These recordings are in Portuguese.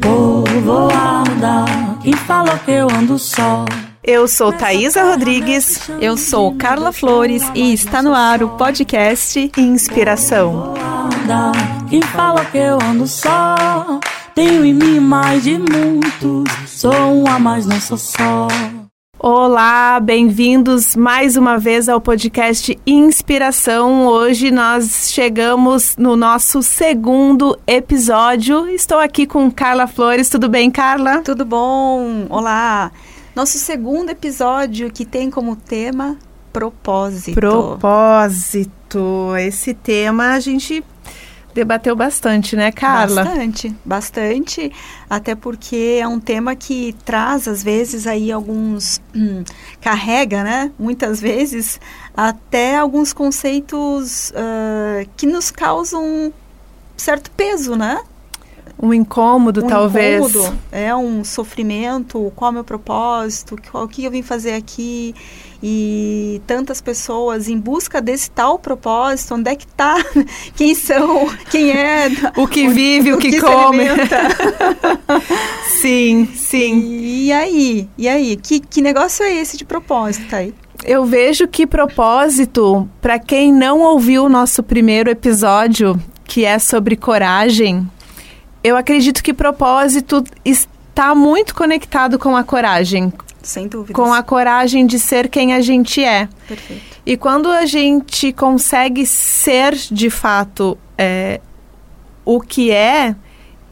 Povoada, quem falou que eu ando só? Eu sou Thaisa Rodrigues. Eu sou Carla Flores e está no ar o podcast Inspiração. Quem falou que eu ando só? Tenho em mim mais de muitos, sou um a mais, não sou só. Olá, bem-vindos mais uma vez ao podcast Inspiração. Hoje nós chegamos no nosso segundo episódio. Estou aqui com Carla Flores. Tudo bem, Carla? Tudo bom? Olá. Nosso segundo episódio que tem como tema propósito. Propósito. Esse tema a gente debateu bastante, né, Carla? Bastante, bastante, até porque é um tema que traz às vezes aí alguns hum, carrega, né? Muitas vezes até alguns conceitos uh, que nos causam certo peso, né? Um incômodo, um talvez. Incômodo, é um sofrimento. Qual é o meu propósito? O que eu vim fazer aqui? e tantas pessoas em busca desse tal propósito, onde é que está, quem são, quem é, o que vive, o, o que, que come. sim, sim. E, e, aí, e aí, que, que negócio é esse de propósito, aí? Eu vejo que propósito, para quem não ouviu o nosso primeiro episódio, que é sobre coragem, eu acredito que propósito está muito conectado com a coragem, sem dúvida. Com a coragem de ser quem a gente é. Perfeito. E quando a gente consegue ser de fato é, o que é,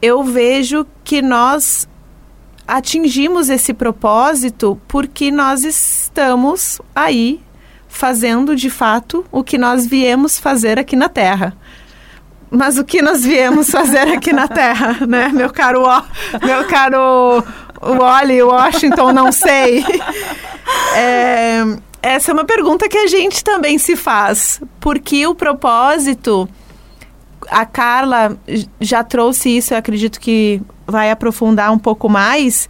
eu vejo que nós atingimos esse propósito porque nós estamos aí fazendo de fato o que nós viemos fazer aqui na Terra. Mas o que nós viemos fazer aqui na Terra, né, meu caro, meu caro Wally, Washington, não sei. É, essa é uma pergunta que a gente também se faz. Porque o propósito, a Carla já trouxe isso, eu acredito que vai aprofundar um pouco mais.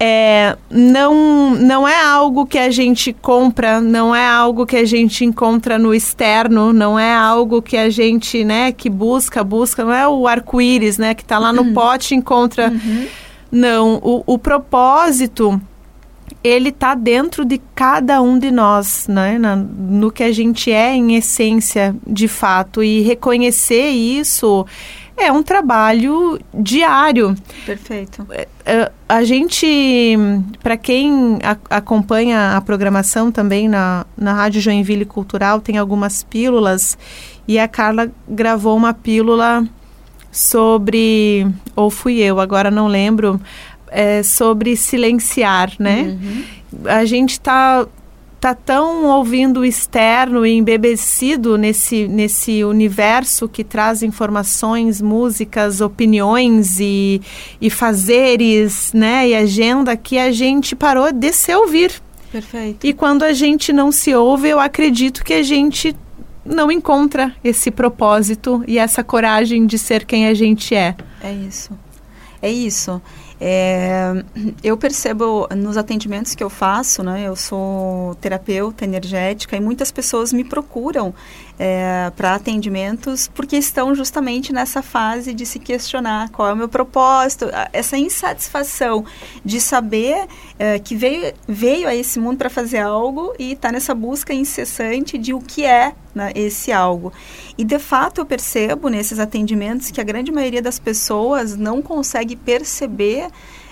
É, não, não é algo que a gente compra, não é algo que a gente encontra no externo, não é algo que a gente, né, que busca, busca, não é o arco-íris, né, que está lá no uhum. pote e encontra... Uhum não, o, o propósito ele está dentro de cada um de nós, né? Na, no que a gente é em essência, de fato, e reconhecer isso é um trabalho diário. Perfeito. É, é, a gente, para quem a, acompanha a programação também na, na Rádio Joinville Cultural, tem algumas pílulas e a Carla gravou uma pílula sobre, ou fui eu, agora não lembro, é, sobre silenciar, né? Uhum. A gente está tá tão ouvindo o externo e embebecido nesse, nesse universo que traz informações, músicas, opiniões e, e fazeres, né? E agenda que a gente parou de se ouvir. Perfeito. E quando a gente não se ouve, eu acredito que a gente não encontra esse propósito e essa coragem de ser quem a gente é. É isso. É isso. É, eu percebo nos atendimentos que eu faço, né? Eu sou terapeuta energética e muitas pessoas me procuram é, para atendimentos porque estão justamente nessa fase de se questionar qual é o meu propósito, essa insatisfação de saber é, que veio, veio a esse mundo para fazer algo e está nessa busca incessante de o que é né, esse algo. E de fato eu percebo nesses atendimentos que a grande maioria das pessoas não consegue perceber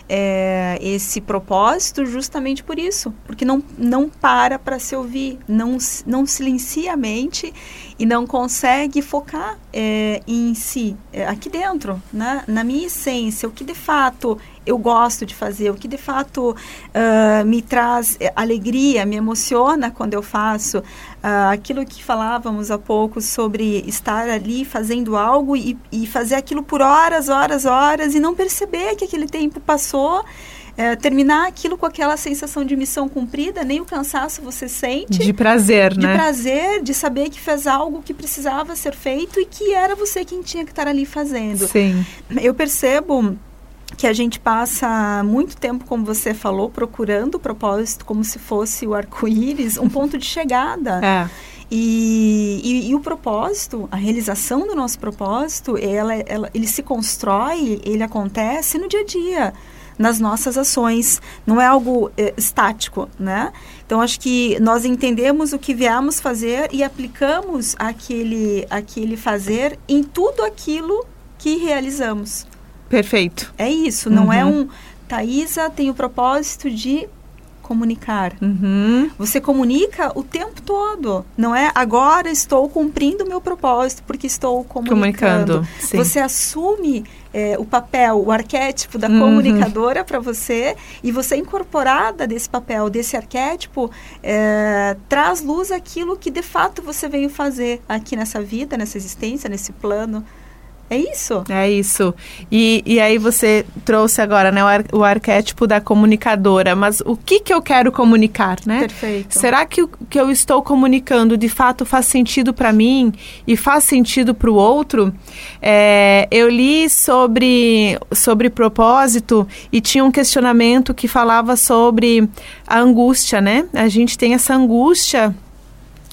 é, esse propósito justamente por isso, porque não, não para para se ouvir, não, não silencia a mente e não consegue focar é, em si, é, aqui dentro, né? na minha essência, o que de fato eu gosto de fazer, o que de fato uh, me traz alegria, me emociona quando eu faço. Uh, aquilo que falávamos há pouco sobre estar ali fazendo algo e, e fazer aquilo por horas, horas, horas e não perceber que aquele tempo passou. É, terminar aquilo com aquela sensação de missão cumprida, nem o cansaço você sente. De prazer, né? De prazer, de saber que fez algo que precisava ser feito e que era você quem tinha que estar ali fazendo. Sim. Eu percebo que a gente passa muito tempo, como você falou, procurando o propósito como se fosse o arco-íris, um ponto de chegada. É. E, e, e, o propósito, a realização do nosso propósito, ela, ela, ele se constrói, ele acontece no dia a dia, nas nossas ações. Não é algo é, estático, né? Então, acho que nós entendemos o que viemos fazer e aplicamos aquele, aquele fazer em tudo aquilo que realizamos. Perfeito. É isso, não é uhum. é um... Thaisa tem o propósito de comunicar. Uhum. Você comunica o tempo todo. Não é agora estou cumprindo o meu propósito porque estou comunicando. comunicando você assume é, o papel, o arquétipo da uhum. comunicadora para você e você incorporada desse papel, desse arquétipo, é, traz luz aquilo que de fato você veio fazer aqui nessa vida, nessa existência, nesse plano. É isso? É isso. E, e aí você trouxe agora né, o, ar, o arquétipo da comunicadora, mas o que, que eu quero comunicar, né? Perfeito. Será que o que eu estou comunicando de fato faz sentido para mim e faz sentido para o outro? É, eu li sobre, sobre propósito e tinha um questionamento que falava sobre a angústia, né? A gente tem essa angústia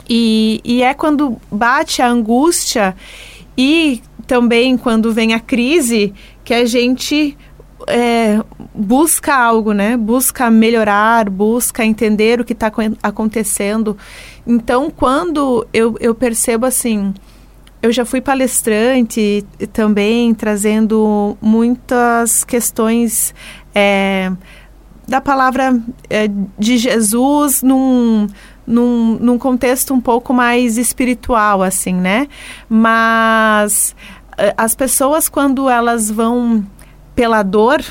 e, e é quando bate a angústia e também quando vem a crise que a gente é, busca algo, né? Busca melhorar, busca entender o que está acontecendo. Então, quando eu, eu percebo assim, eu já fui palestrante também, trazendo muitas questões é, da palavra é, de Jesus num num, num contexto um pouco mais espiritual, assim, né? Mas eh, as pessoas, quando elas vão pela dor,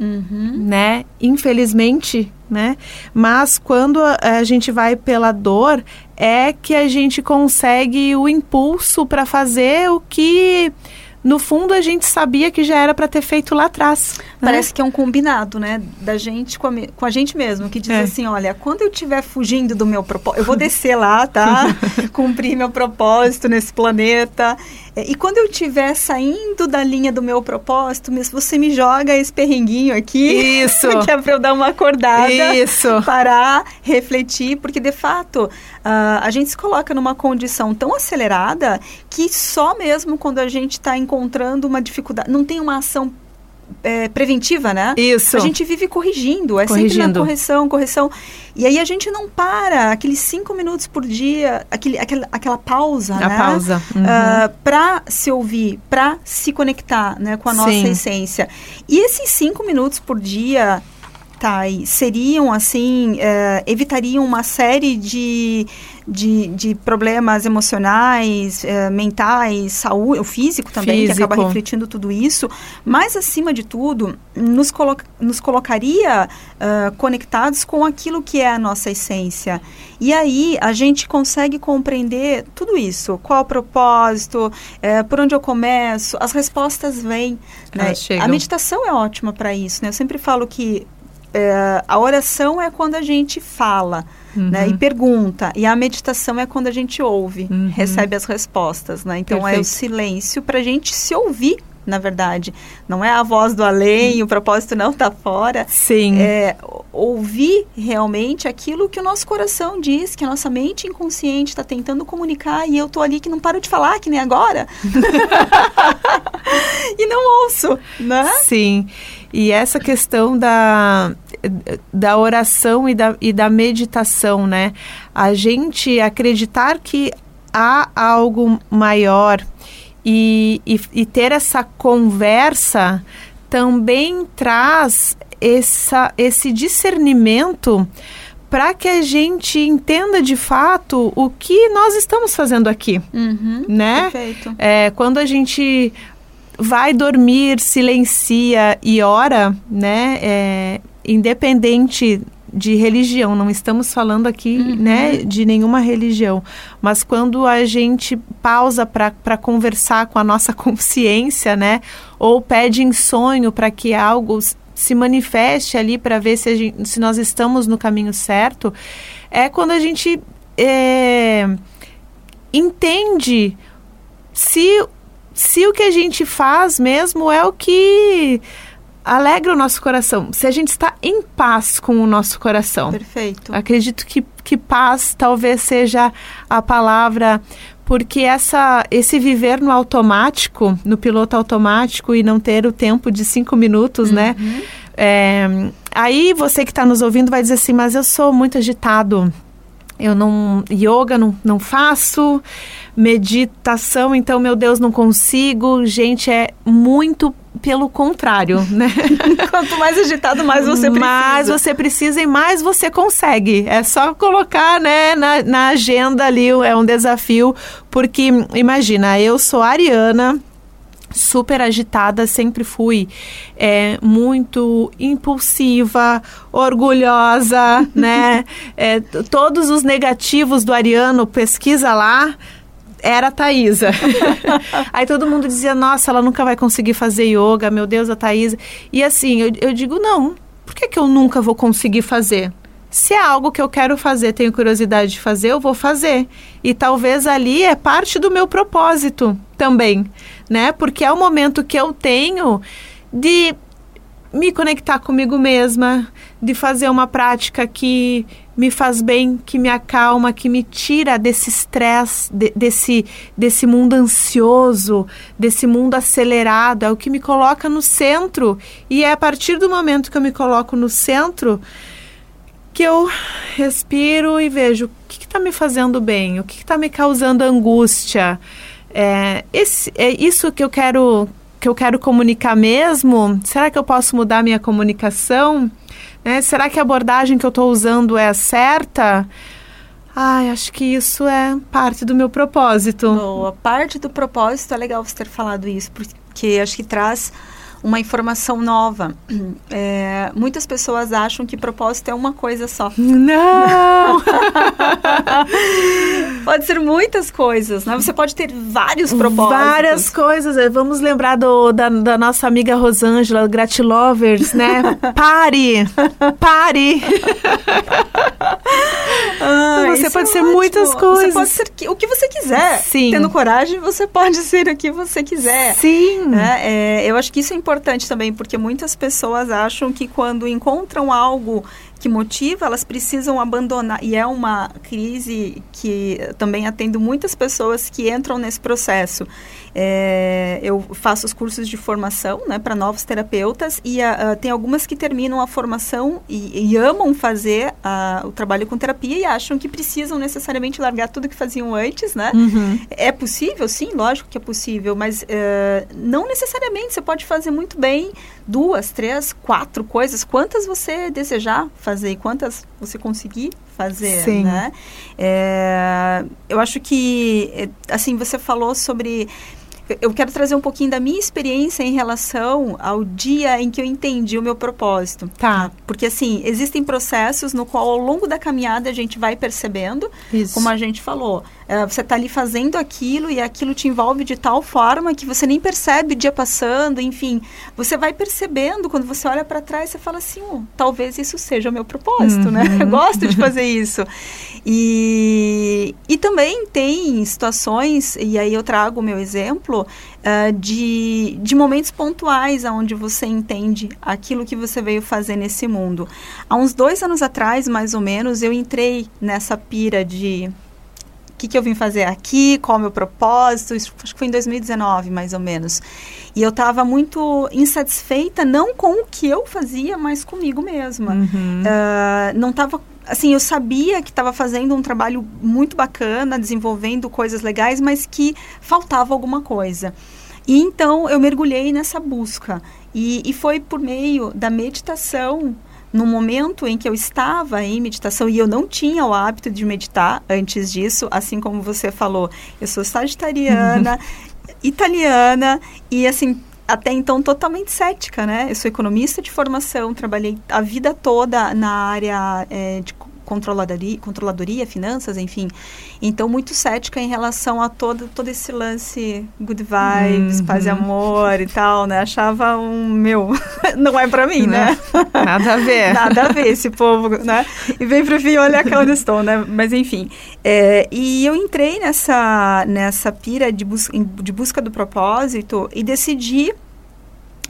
uhum. né? Infelizmente, né? Mas quando a gente vai pela dor, é que a gente consegue o impulso para fazer o que no fundo a gente sabia que já era para ter feito lá atrás. Né? Parece que é um combinado, né, da gente com a, com a gente mesmo, que diz é. assim, olha, quando eu estiver fugindo do meu propósito, eu vou descer lá, tá? Cumprir meu propósito nesse planeta. É, e quando eu estiver saindo da linha do meu propósito, você me joga esse perrenguinho aqui. Isso. que é para eu dar uma acordada. Isso. Parar, refletir, porque de fato uh, a gente se coloca numa condição tão acelerada que só mesmo quando a gente está encontrando uma dificuldade, não tem uma ação é, preventiva, né? Isso. A gente vive corrigindo, é corrigindo. sempre na correção, correção. E aí a gente não para aqueles cinco minutos por dia, aquele, aquela, aquela pausa, a né? pausa. Uhum. Uh, ah, para se ouvir, para se conectar né, com a nossa Sim. essência. E esses cinco minutos por dia mentais seriam, assim, é, evitariam uma série de, de, de problemas emocionais, é, mentais, saúde, o físico também, físico. que acaba refletindo tudo isso, mas, acima de tudo, nos, colo nos colocaria uh, conectados com aquilo que é a nossa essência. E aí a gente consegue compreender tudo isso. Qual o propósito, é, por onde eu começo, as respostas vêm. Né? A meditação é ótima para isso. Né? Eu sempre falo que é, a oração é quando a gente fala uhum. né, e pergunta, e a meditação é quando a gente ouve, uhum. recebe as respostas. Né? Então Perfeito. é o silêncio para a gente se ouvir na verdade. Não é a voz do além, o propósito não está fora. Sim. É ouvir realmente aquilo que o nosso coração diz, que a nossa mente inconsciente está tentando comunicar e eu tô ali que não paro de falar, que nem agora. e não ouço, né? Sim. E essa questão da, da oração e da, e da meditação, né? A gente acreditar que há algo maior e, e, e ter essa conversa também traz essa, esse discernimento para que a gente entenda de fato o que nós estamos fazendo aqui, uhum, né? Perfeito. É, quando a gente vai dormir, silencia e ora, né? É, independente de religião, não estamos falando aqui uhum. né, de nenhuma religião, mas quando a gente pausa para conversar com a nossa consciência, né, ou pede em sonho para que algo se manifeste ali para ver se, gente, se, nós estamos no caminho certo, é quando a gente é, entende se se o que a gente faz mesmo é o que alegra o nosso coração. Se a gente está em paz com o nosso coração. Perfeito. Acredito que, que paz talvez seja a palavra porque essa, esse viver no automático, no piloto automático e não ter o tempo de cinco minutos, né? uhum. né? É, aí você que está nos ouvindo vai dizer assim, mas eu sou muito agitado. Eu não. Yoga não, não faço, meditação, então, meu Deus, não consigo. Gente, é muito pelo contrário, né? Quanto mais agitado, mais você precisa. Mais você precisa e mais você consegue. É só colocar, né, na, na agenda ali, é um desafio, porque imagina, eu sou ariana, super agitada, sempre fui é, muito impulsiva, orgulhosa, né? É, todos os negativos do Ariano, pesquisa lá, era a Thaisa. Aí todo mundo dizia, nossa, ela nunca vai conseguir fazer yoga, meu Deus, a Thaisa. E assim, eu, eu digo, não, por que, que eu nunca vou conseguir fazer? Se é algo que eu quero fazer, tenho curiosidade de fazer, eu vou fazer. E talvez ali é parte do meu propósito também, né? Porque é o momento que eu tenho de me conectar comigo mesma, de fazer uma prática que me faz bem, que me acalma, que me tira desse estresse, de, desse, desse mundo ansioso, desse mundo acelerado, é o que me coloca no centro. E é a partir do momento que eu me coloco no centro que eu respiro e vejo o que está me fazendo bem, o que está me causando angústia. É, esse, é isso que eu quero que eu quero comunicar mesmo. Será que eu posso mudar minha comunicação? Né? Será que a abordagem que eu estou usando é a certa? Ai, acho que isso é parte do meu propósito. Boa, parte do propósito é legal você ter falado isso, porque acho que traz uma informação nova. É, muitas pessoas acham que propósito é uma coisa só. Não! pode ser muitas coisas, né? Você pode ter vários propósitos. Várias coisas. É, vamos lembrar do, da, da nossa amiga Rosângela, Gratilovers, né? Pare! Pare! Ah, você pode é ser ótimo. muitas coisas. Você pode ser o que você quiser. Sim. Tendo coragem, você pode ser o que você quiser. Sim. É, é, eu acho que isso é importante também, porque muitas pessoas acham que quando encontram algo que motiva, elas precisam abandonar. E é uma crise que também atendo muitas pessoas que entram nesse processo. É, eu faço os cursos de formação né, para novos terapeutas e uh, tem algumas que terminam a formação e, e amam fazer uh, o trabalho com terapia e acham que precisam necessariamente largar tudo que faziam antes, né? Uhum. É possível? Sim, lógico que é possível, mas uh, não necessariamente. Você pode fazer muito bem duas, três, quatro coisas, quantas você desejar fazer e quantas você conseguir fazer, Sim. né? É, eu acho que, assim, você falou sobre eu quero trazer um pouquinho da minha experiência em relação ao dia em que eu entendi o meu propósito. Tá. Porque, assim, existem processos no qual, ao longo da caminhada, a gente vai percebendo, Isso. como a gente falou, uh, você está ali fazendo aquilo e aquilo te envolve de tal forma que você nem percebe o dia passando, enfim. Você vai percebendo, quando você olha para trás, você fala assim, oh, talvez isso seja o meu propósito, né? uhum. né? Eu gosto de fazer isso. E, e também tem situações, e aí eu trago o meu exemplo, uh, de, de momentos pontuais onde você entende aquilo que você veio fazer nesse mundo. Há uns dois anos atrás, mais ou menos, eu entrei nessa pira de que, que eu vim fazer aqui, qual é o meu propósito, isso, acho que foi em 2019, mais ou menos. E eu estava muito insatisfeita, não com o que eu fazia, mas comigo mesma. Uhum. Uh, não estava assim, eu sabia que estava fazendo um trabalho muito bacana, desenvolvendo coisas legais, mas que faltava alguma coisa. E então eu mergulhei nessa busca. E, e foi por meio da meditação no momento em que eu estava em meditação e eu não tinha o hábito de meditar antes disso, assim como você falou, eu sou sagitariana, italiana e assim até então totalmente cética, né? Eu sou economista de formação, trabalhei a vida toda na área é, de controladoria, controladoria, finanças, enfim. Então, muito cética em relação a todo, todo esse lance good vibes, uhum. paz e amor e tal, né? Achava um, meu, não é para mim, né? Nada a ver. Nada a ver esse povo, né? E vem pra mim, olha aquela onde estou, né? Mas, enfim. É, e eu entrei nessa, nessa pira de, bus de busca do propósito e decidi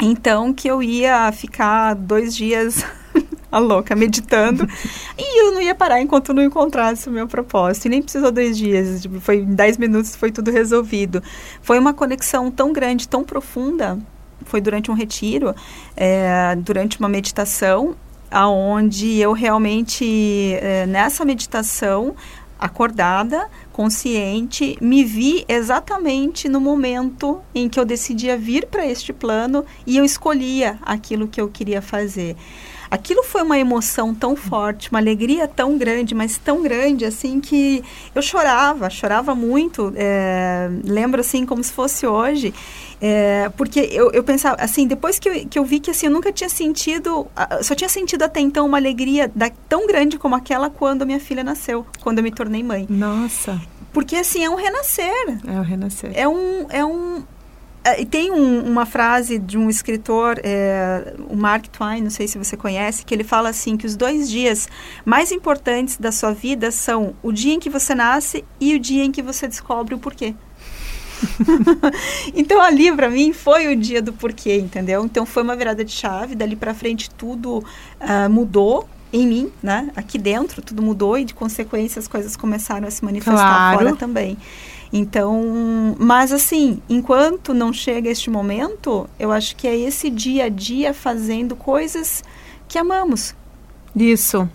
Então que eu ia ficar dois dias a louca, meditando. e eu não ia parar enquanto não encontrasse o meu propósito. E nem precisou dois dias, tipo, foi em dez minutos foi tudo resolvido. Foi uma conexão tão grande, tão profunda. Foi durante um retiro, é, durante uma meditação, aonde eu realmente, é, nessa meditação, acordada, consciente, me vi exatamente no momento em que eu decidia vir para este plano e eu escolhia aquilo que eu queria fazer. Aquilo foi uma emoção tão forte, uma alegria tão grande, mas tão grande assim que eu chorava, chorava muito. É, lembro assim como se fosse hoje. É, porque eu, eu pensava, assim, depois que eu, que eu vi que assim, eu nunca tinha sentido, só tinha sentido até então uma alegria da, tão grande como aquela quando minha filha nasceu, quando eu me tornei mãe. Nossa. Porque assim, é um renascer. É um renascer. É um, é um, e tem um, uma frase de um escritor, é, o Mark Twain, não sei se você conhece, que ele fala assim que os dois dias mais importantes da sua vida são o dia em que você nasce e o dia em que você descobre o porquê. então ali para mim foi o dia do porquê, entendeu? Então foi uma virada de chave, dali para frente tudo uh, mudou em mim, né? Aqui dentro tudo mudou e de consequência as coisas começaram a se manifestar claro. fora também. Então, mas assim, enquanto não chega este momento, eu acho que é esse dia a dia fazendo coisas que amamos. Isso.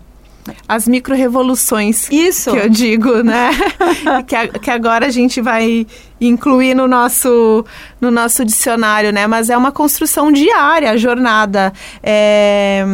As micro-revoluções. Isso. Que eu digo, né? que, a, que agora a gente vai incluir no nosso, no nosso dicionário, né? Mas é uma construção diária, a jornada. É,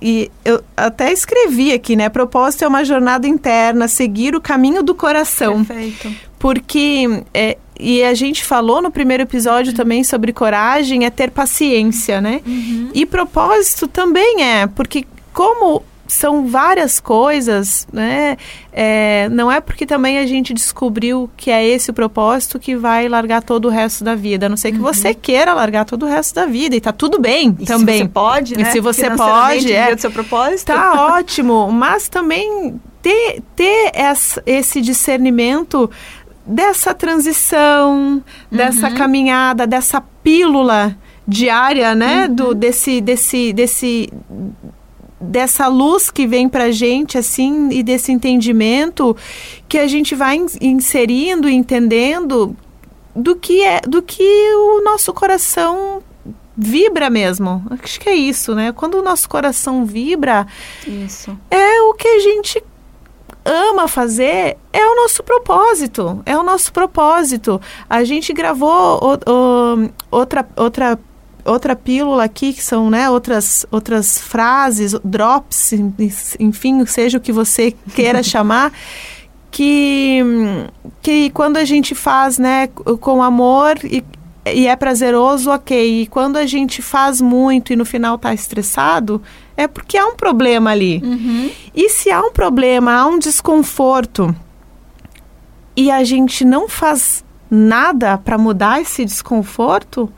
e eu até escrevi aqui, né? Propósito é uma jornada interna, seguir o caminho do coração. Perfeito porque é, e a gente falou no primeiro episódio também sobre coragem é ter paciência, né? Uhum. E propósito também é, porque como são várias coisas, né? É, não é porque também a gente descobriu que é esse o propósito que vai largar todo o resto da vida. A não ser que uhum. você queira largar todo o resto da vida. E tá tudo bem e também. Se você pode, né? E se você pode, é. Seu propósito. Tá ótimo. Mas também ter, ter essa, esse discernimento dessa transição, uhum. dessa caminhada, dessa pílula diária, né, uhum. do desse desse desse dessa luz que vem para gente assim e desse entendimento que a gente vai inserindo, entendendo do que é do que o nosso coração vibra mesmo. Acho que é isso, né? Quando o nosso coração vibra, isso. é o que a gente ama fazer é o nosso propósito. É o nosso propósito. A gente gravou o, o, outra, outra outra pílula aqui, que são né, outras, outras frases, drops, enfim, seja o que você queira chamar, que, que quando a gente faz né, com amor e, e é prazeroso, ok. E quando a gente faz muito e no final está estressado, é porque há um problema ali. Uhum. E se há um problema, há um desconforto e a gente não faz nada para mudar esse desconforto,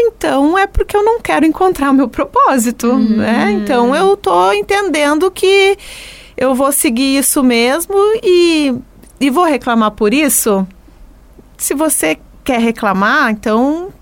então é porque eu não quero encontrar o meu propósito, uhum. né? Então eu tô entendendo que eu vou seguir isso mesmo e, e vou reclamar por isso. Se você quer reclamar, então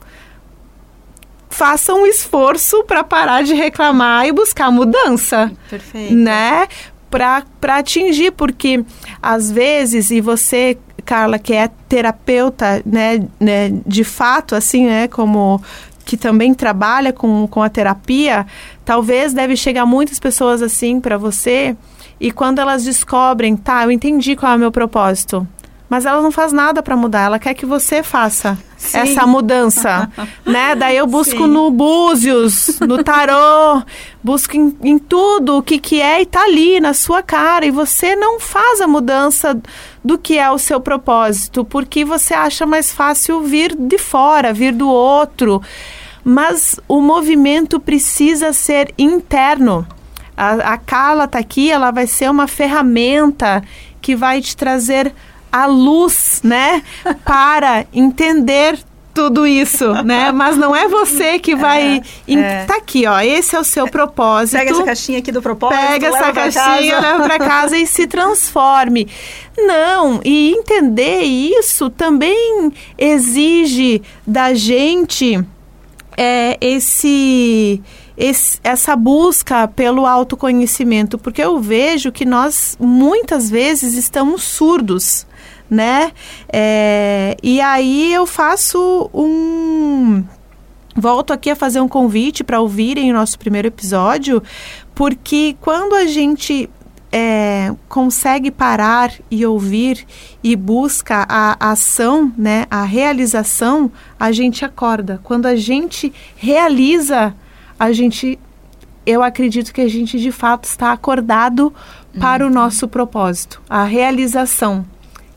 faça um esforço para parar de reclamar e buscar mudança. Perfeito. Né? Para atingir, porque às vezes, e você, Carla, que é terapeuta, né, né, de fato, assim, né, como que também trabalha com, com a terapia, talvez deve chegar muitas pessoas assim para você e quando elas descobrem, tá, eu entendi qual é o meu propósito, mas ela não faz nada para mudar, ela quer que você faça Sim. essa mudança, né? Daí eu busco Sim. no Búzios, no tarô, busco em, em, tudo o que, que é e tá ali na sua cara e você não faz a mudança do que é o seu propósito, porque você acha mais fácil vir de fora, vir do outro. Mas o movimento precisa ser interno. A, a Carla tá aqui, ela vai ser uma ferramenta que vai te trazer a luz, né, para entender tudo isso, né? Mas não é você que vai. É, é. Tá aqui, ó. Esse é o seu propósito. Pega essa caixinha aqui do propósito. Pega essa caixinha, leva para casa e se transforme. Não, e entender isso também exige da gente é, esse, esse, essa busca pelo autoconhecimento, porque eu vejo que nós muitas vezes estamos surdos, né? É, e aí eu faço um volto aqui a fazer um convite para ouvirem o nosso primeiro episódio, porque quando a gente é, consegue parar e ouvir e busca a ação, né, a realização, a gente acorda. Quando a gente realiza, a gente, eu acredito que a gente de fato está acordado para o nosso propósito, a realização,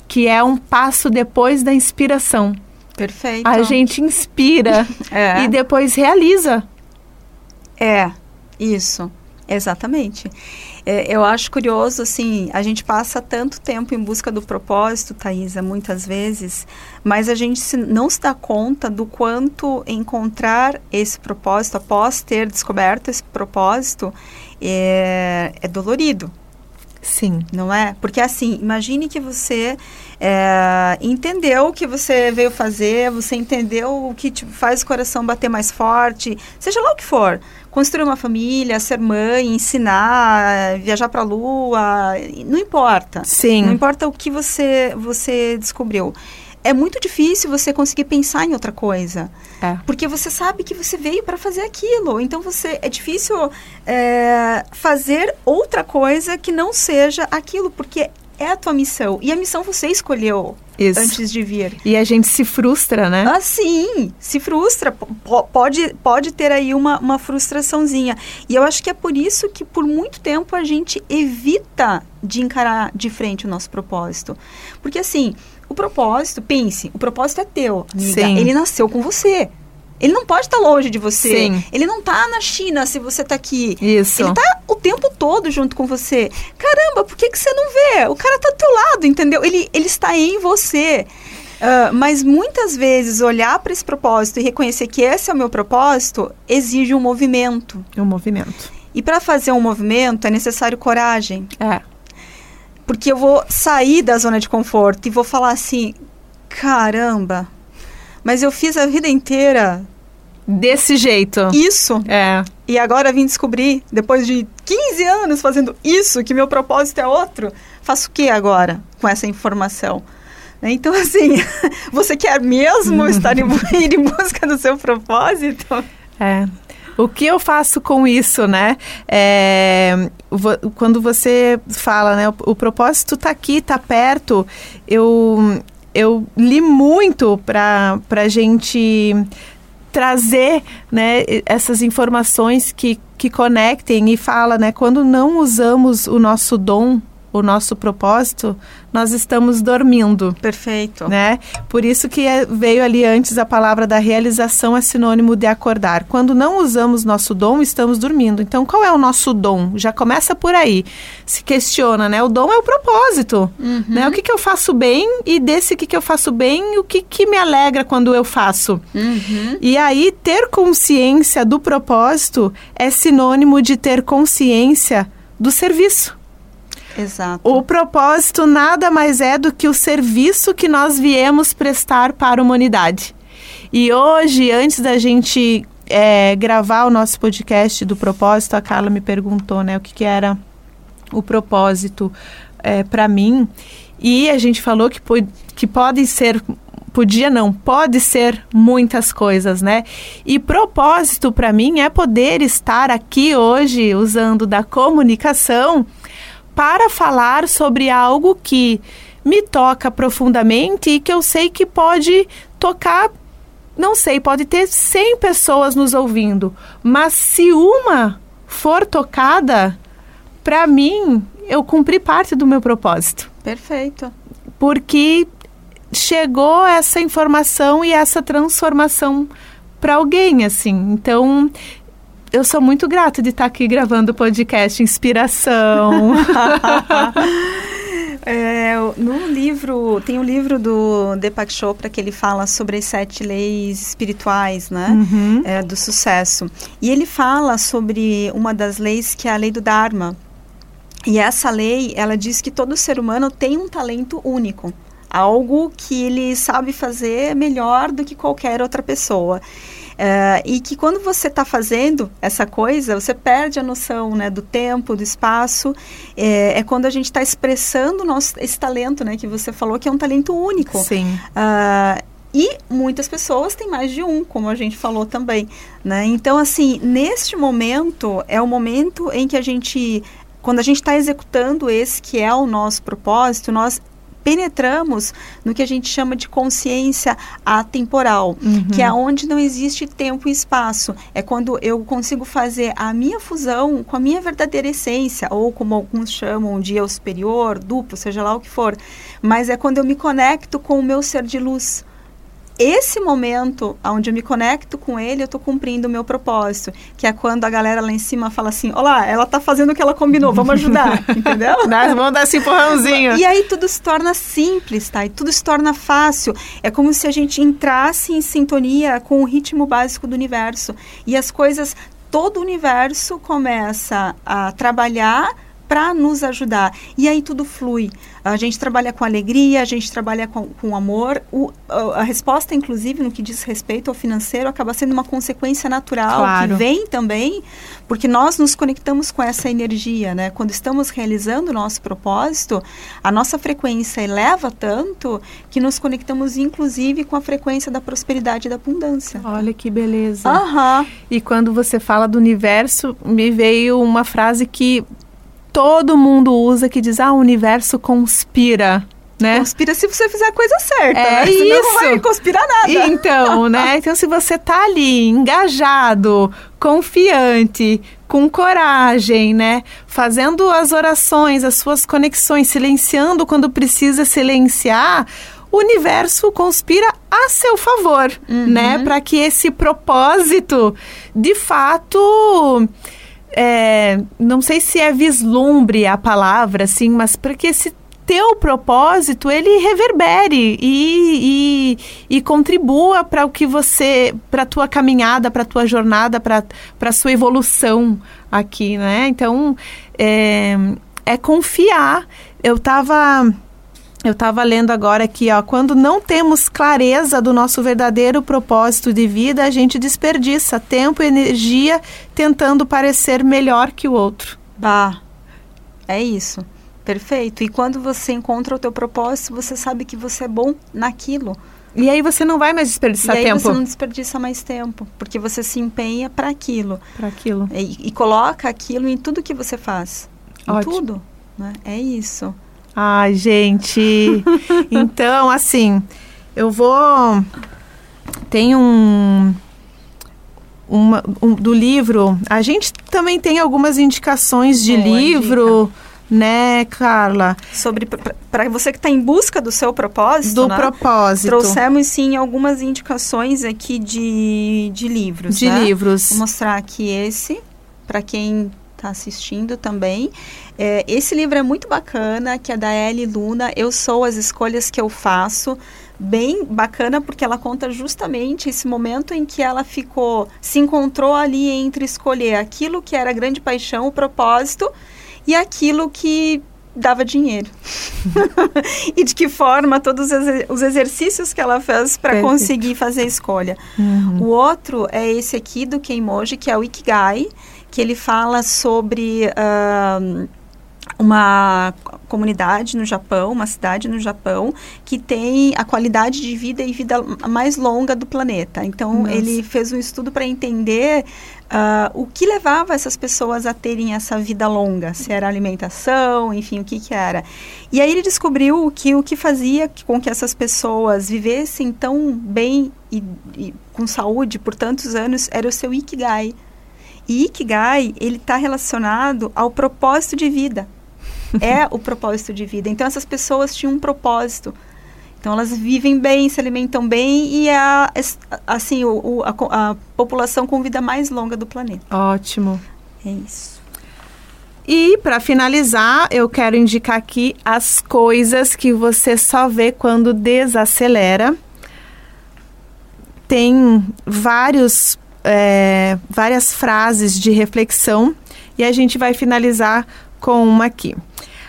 que é um passo depois da inspiração. Perfeito. A gente inspira É. e depois realiza. É, isso. Exatamente. É, eu acho curioso, assim, a gente passa tanto tempo em busca do propósito, Thaisa, muitas vezes, mas a gente se- não se dá conta do quanto encontrar esse propósito, após ter descoberto esse propósito, é, é dolorido. Sim. não é? Porque assim, imagine que você é, entendeu o que você veio fazer, você entendeu o que te faz o coração bater mais forte, seja lá o que for. Construir uma família, ser mãe, ensinar, viajar para a lua, não importa. Sim. Não importa o que você, você descobriu. É muito difícil você conseguir pensar em outra coisa. É. Porque você sabe que você veio para fazer aquilo. Então você é difícil é, fazer outra coisa que não seja aquilo, porque é a tua missão. E a missão você escolheu Isso. antes de vir. E a gente se frustra, né? Assim, se frustra, po- pode, pode ter aí uma, uma frustraçãozinha. E eu acho que é por isso que por muito tempo a gente evita de encarar de frente o nosso propósito. Porque assim, o propósito, pense, o propósito é teu, amiga. Sim. Ele nasceu com você. Ele não pode estar longe de você. Sim. Ele não tá na China se você tá aqui. Isso. Ele tá o tempo todo junto com você. Caramba, por que, que você não vê? O cara tá do teu lado, entendeu? Ele, ele está em você. Ah, mas muitas vezes olhar para esse propósito e reconhecer que esse é o meu propósito exige um movimento. O movimento. E para fazer um movimento é necessário coragem. É. Porque eu vou sair da zona de conforto e vou falar assim: caramba, mas eu fiz a vida inteira Desse jeito. isso. É. E agora vim descobrir, depois de 15 anos fazendo isso, que meu propósito é outro. Faço o que agora com essa informação? Né? Então, assim, você quer mesmo estar em, em busca do seu propósito? É. O que eu faço com isso, né? É, quando você fala, né? O, o propósito está aqui, está perto. Eu, eu li muito para a gente trazer né, essas informações que, que conectem e fala, né? Quando não usamos o nosso dom, o nosso propósito, nós estamos dormindo Perfeito. né? Por isso que é- veio ali antes a palavra da realização é sinônimo de acordar. Quando não usamos nosso dom, estamos dormindo. Então, qual é o nosso dom? Já começa por aí. Se questiona, né? O dom é o propósito, né? O que, que eu faço bem e desse que, que eu faço bem, o que, que me alegra quando eu faço. Uhum. E aí, ter consciência do propósito é sinônimo de ter consciência do serviço. Exato. O propósito nada mais é do que o serviço que nós viemos prestar para a humanidade. E hoje, antes da gente é, gravar o nosso podcast do propósito, a Carla me perguntou, né, o que, que era o propósito para mim. E a gente falou que, que podem ser, podia não, pode ser muitas coisas, né? E propósito para mim é poder estar aqui hoje usando da comunicação para falar sobre algo que me toca profundamente e que eu sei que pode tocar, não sei, pode ter 100 pessoas nos ouvindo, mas se uma for tocada, para mim, eu cumpri parte do meu propósito, Perfeito. porque chegou essa informação e essa transformação para alguém, assim. Então, eu sou muito grata de estar aqui gravando o podcast Inspiração. É, no livro, tem um livro do Deepak Chopra que ele fala sobre as sete leis espirituais, né? Uhum. é, do sucesso. E ele fala sobre uma das leis que é a lei do Dharma. E essa lei, ela diz que todo ser humano tem um talento único, algo que ele sabe fazer melhor do que qualquer outra pessoa. É, e que quando você está fazendo essa coisa, você perde a noção né, do tempo, do espaço. É, é quando a gente está expressando nosso, esse talento, né? Que você falou que é um talento único. Sim. Uh, e muitas pessoas têm mais de um, como a gente falou também, né? Então, assim, neste momento é o momento em que a gente, quando a gente está executando esse que é o nosso propósito, nós penetramos no que a gente chama de consciência atemporal, uhum. que é onde não existe tempo e espaço. É quando eu consigo fazer a minha fusão com a minha verdadeira essência, ou como alguns chamam de eu superior, duplo, seja lá o que for. Mas é quando eu me conecto com o meu ser de luz esse momento onde eu me conecto com ele, eu estou cumprindo o meu propósito, que é quando a galera lá em cima fala assim, olá, ela está fazendo o que ela combinou, vamos ajudar, entendeu? vamos dar esse empurrãozinho. E aí tudo se torna simples, tá? E tudo se torna fácil. É como se a gente entrasse em sintonia com o ritmo básico do universo. E as coisas, todo o universo começa a trabalhar para nos ajudar. E aí tudo flui. A gente trabalha com alegria, a gente trabalha com, com amor. O, a, a, resposta, inclusive, no que diz respeito ao financeiro, acaba sendo uma consequência natural claro. que vem também, porque nós nos conectamos com essa energia, né? Quando estamos realizando o nosso propósito, a nossa frequência eleva tanto que nos conectamos, inclusive, com a frequência da prosperidade e da abundância. Olha que beleza. Uhum. E quando você fala do universo, me veio uma frase que todo mundo usa que diz, ah, o universo conspira. Né? Conspira se você fizer a coisa certa, é né? Isso. não vai conspirar nada. Então, né? Então, se você tá ali engajado, confiante, com coragem, né? Fazendo as orações, as suas conexões, silenciando quando precisa silenciar, o universo conspira a seu favor, uhum. né? Para que esse propósito, de fato, é, não sei se é vislumbre a palavra, assim, mas para que esse teu propósito ele reverbere e, e, e contribua para o que você, para a tua caminhada, para a tua jornada, para a sua evolução aqui, né? Então, é, é confiar. Eu estava eu estava lendo agora aqui, ó, quando não temos clareza do nosso verdadeiro propósito de vida, a gente desperdiça tempo e energia tentando parecer melhor que o outro. Bah, é isso. Perfeito. E quando você encontra o teu propósito, você sabe que você é bom naquilo. E aí você não vai mais desperdiçar e aí tempo. você não desperdiça mais tempo, porque você se empenha para aquilo. Para aquilo. E, e, coloca aquilo em tudo que você faz. Em Ótimo. tudo. Né? É isso. Ai, gente. então, assim, eu vou. Tem um, uma, um. do livro. A gente também tem algumas indicações de Boa livro. Dica. Né, Carla? Sobre para você que está em busca do seu propósito. Do né? propósito. Trouxemos sim algumas indicações aqui de, de livros. De né? livros. Vou mostrar aqui esse para quem está assistindo também. É, esse livro é muito bacana, que é da Ellie Luna, Eu Sou as Escolhas que Eu Faço. Bem bacana, porque ela conta justamente esse momento em que ela ficou, se encontrou ali entre escolher aquilo que era grande paixão, o propósito, e aquilo que dava dinheiro. e de que forma todos os exercícios que ela fez para conseguir fazer a escolha. Uhum. O outro é esse aqui do Keimoji, que é o Ikigai, que ele fala sobre uh, uma comunidade no Japão, uma cidade no Japão, que tem a qualidade de vida e vida mais longa do planeta. Então, Nossa. ele fez um estudo para entender uh, o que levava essas pessoas a terem essa vida longa, se era alimentação, enfim, o que, que era. E aí ele descobriu que o que fazia com que essas pessoas vivessem tão bem e, e com saúde por tantos anos era o seu Ikigai. E Ikigai, ele está relacionado ao propósito de vida. É o propósito de vida. Então, essas pessoas tinham um propósito. Então, elas vivem bem, se alimentam bem e é a, assim, o, a, a população com vida mais longa do planeta. Ótimo. É isso. E para finalizar, eu quero indicar aqui as coisas que você só vê quando desacelera. Tem vários é, várias frases de reflexão e a gente vai finalizar com uma aqui.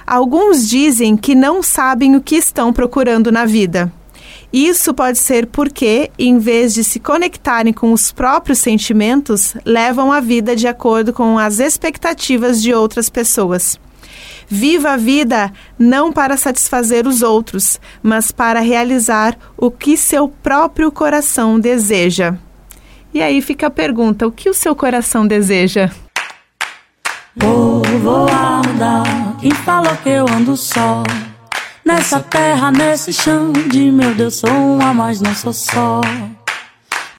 Alguns dizem que não sabem o que estão procurando na vida. Isso pode ser porque, em vez de se conectarem com os próprios sentimentos, levam a vida de acordo com as expectativas de outras pessoas. Viva a vida não para satisfazer os outros, mas para realizar o que seu próprio coração deseja. E aí fica a pergunta: o que o seu coração deseja? Povoada, quem fala que eu ando só? Nessa terra, nesse chão de meu Deus, sou uma, mas não sou só.